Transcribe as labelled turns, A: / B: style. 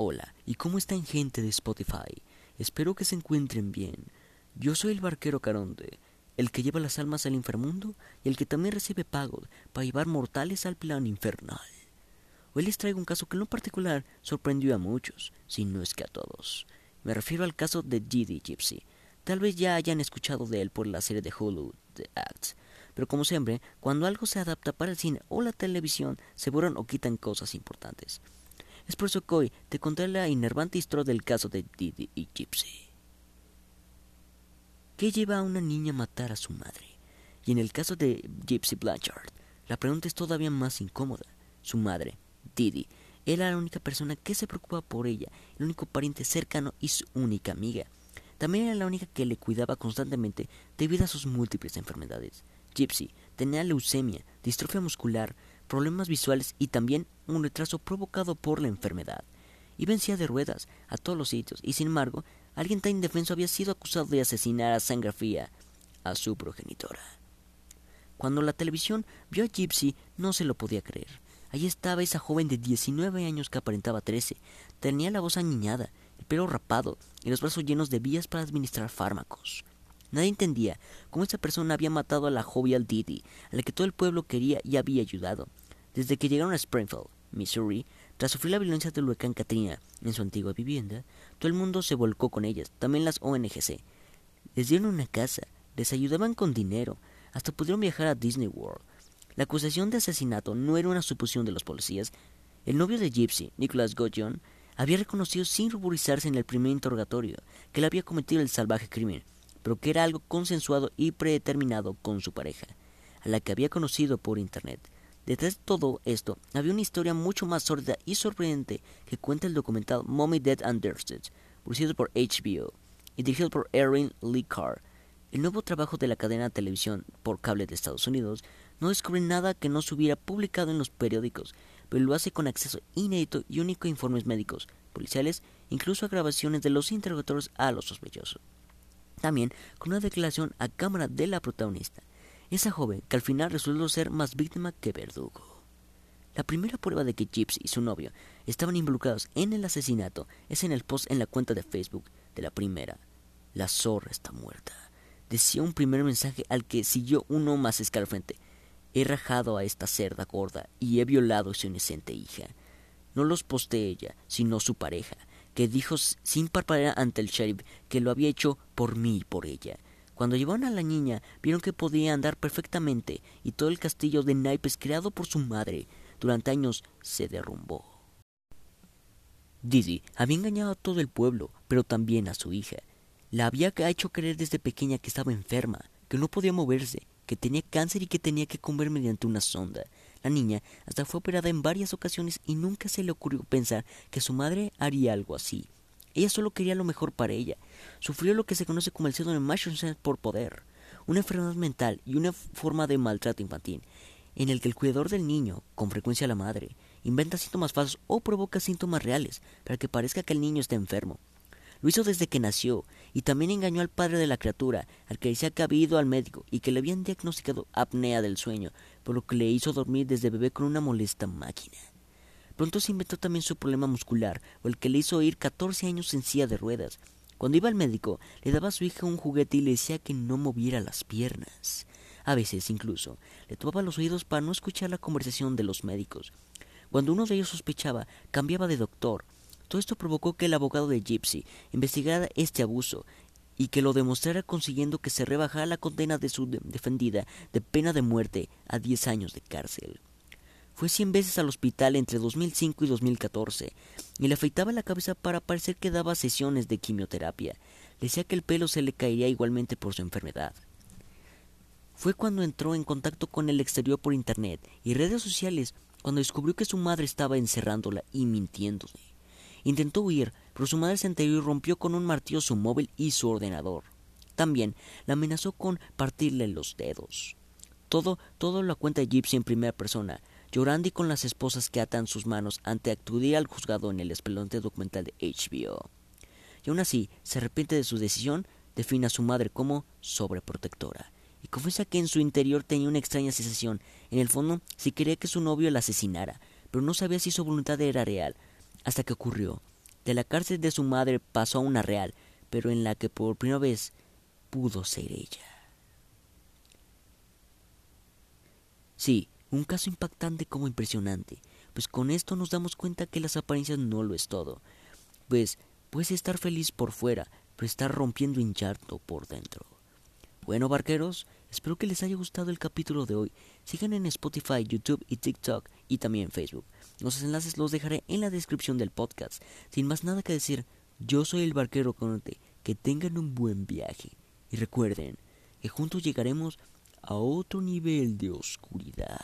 A: Hola, ¿y cómo están gente de Spotify? Espero que se encuentren bien. Yo soy el barquero Caronte, el que lleva las almas al inframundo y el que también recibe pagos para llevar mortales al plan infernal. Hoy les traigo un caso que en lo particular sorprendió a muchos, si no es que a todos. Me refiero al caso de Didi Gypsy. Tal vez ya hayan escuchado de él por la serie de Hulu, The Acts. Pero como siempre, cuando algo se adapta para el cine o la televisión, se borran o quitan cosas importantes. Es por eso que hoy te contaré la enervante historia del caso de Didi y Gypsy. ¿Qué lleva a una niña a matar a su madre? Y en el caso de Gypsy Blanchard, la pregunta es todavía más incómoda. Su madre, Didi, era la única persona que se preocupaba por ella, el único pariente cercano y su única amiga. También era la única que le cuidaba constantemente debido a sus múltiples enfermedades. Gypsy tenía leucemia, distrofia muscular, problemas visuales y también un retraso provocado por la enfermedad. Iba en de ruedas a todos los sitios y sin embargo alguien tan indefenso había sido acusado de asesinar a sangre fría a su progenitora. Cuando la televisión vio a Gypsy no se lo podía creer. Allí estaba esa joven de 19 años que aparentaba 13. Tenía la voz añiñada, el pelo rapado y los brazos llenos de vías para administrar fármacos. Nadie entendía cómo esa persona había matado a la jovial Didi, a la que todo el pueblo quería y había ayudado. Desde que llegaron a Springfield, Missouri, tras sufrir la violencia del huracán Katrina en su antigua vivienda, todo el mundo se volcó con ellas, también las ONGC. Les dieron una casa, les ayudaban con dinero, hasta pudieron viajar a Disney World. La acusación de asesinato no era una suposición de los policías. El novio de Gypsy, Nicholas Godjon, había reconocido sin ruborizarse en el primer interrogatorio que él había cometido el salvaje crimen pero que era algo consensuado y predeterminado con su pareja, a la que había conocido por Internet. Detrás de todo esto había una historia mucho más sórdida y sorprendente que cuenta el documental Mommy Dead and producido por HBO y dirigido por Erin Lee Carr. El nuevo trabajo de la cadena de televisión por cable de Estados Unidos no descubre nada que no se hubiera publicado en los periódicos, pero lo hace con acceso inédito y único a informes médicos, policiales, incluso a grabaciones de los interrogatorios a los sospechosos. También con una declaración a cámara de la protagonista, esa joven que al final resultó ser más víctima que verdugo. La primera prueba de que Gypsy y su novio estaban involucrados en el asesinato es en el post en la cuenta de Facebook de la primera. La zorra está muerta. Decía un primer mensaje al que siguió uno más escalofriante. He rajado a esta cerda gorda y he violado a su inocente hija. No los posté ella, sino su pareja, que dijo sin parpadear ante el sheriff que lo había hecho por mí y por ella. Cuando llevaron a la niña, vieron que podía andar perfectamente y todo el castillo de naipes creado por su madre durante años se derrumbó. Didi había engañado a todo el pueblo, pero también a su hija. La había hecho creer desde pequeña que estaba enferma, que no podía moverse, que tenía cáncer y que tenía que comer mediante una sonda. La niña hasta fue operada en varias ocasiones y nunca se le ocurrió pensar que su madre haría algo así. Ella solo quería lo mejor para ella. Sufrió lo que se conoce como el síndrome Munchausen por poder, una enfermedad mental y una forma de maltrato infantil, en el que el cuidador del niño, con frecuencia la madre, inventa síntomas falsos o provoca síntomas reales para que parezca que el niño está enfermo. Lo hizo desde que nació y también engañó al padre de la criatura, al que decía que había ido al médico y que le habían diagnosticado apnea del sueño, por lo que le hizo dormir desde bebé con una molesta máquina. Pronto se inventó también su problema muscular, o el que le hizo ir 14 años en silla de ruedas. Cuando iba al médico, le daba a su hija un juguete y le decía que no moviera las piernas. A veces, incluso, le tomaba los oídos para no escuchar la conversación de los médicos. Cuando uno de ellos sospechaba, cambiaba de doctor, todo esto provocó que el abogado de Gypsy investigara este abuso y que lo demostrara consiguiendo que se rebajara la condena de su defendida de pena de muerte a 10 años de cárcel. Fue cien veces al hospital entre 2005 y 2014 y le afeitaba la cabeza para parecer que daba sesiones de quimioterapia. Le decía que el pelo se le caería igualmente por su enfermedad. Fue cuando entró en contacto con el exterior por internet y redes sociales cuando descubrió que su madre estaba encerrándola y mintiéndole. Intentó huir, pero su madre se enteró y rompió con un martillo su móvil y su ordenador. También la amenazó con partirle los dedos. Todo, todo lo cuenta Gypsy en primera persona, llorando y con las esposas que atan sus manos ante acudir al juzgado en el espeluznante documental de HBO. Y aún así, se arrepiente de su decisión, define a su madre como sobreprotectora y confiesa que en su interior tenía una extraña sensación. En el fondo, si quería que su novio la asesinara, pero no sabía si su voluntad era real, hasta que ocurrió. De la cárcel de su madre pasó a una real, pero en la que por primera vez pudo ser ella. Sí, un caso impactante como impresionante, pues con esto nos damos cuenta que las apariencias no lo es todo, pues puedes estar feliz por fuera, pero estar rompiendo hinchado por dentro. Bueno, barqueros, espero que les haya gustado el capítulo de hoy. Sigan en Spotify, YouTube y TikTok y también Facebook. Los enlaces los dejaré en la descripción del podcast. Sin más nada que decir, yo soy el barquero Conte. Que tengan un buen viaje. Y recuerden que juntos llegaremos a otro nivel de oscuridad.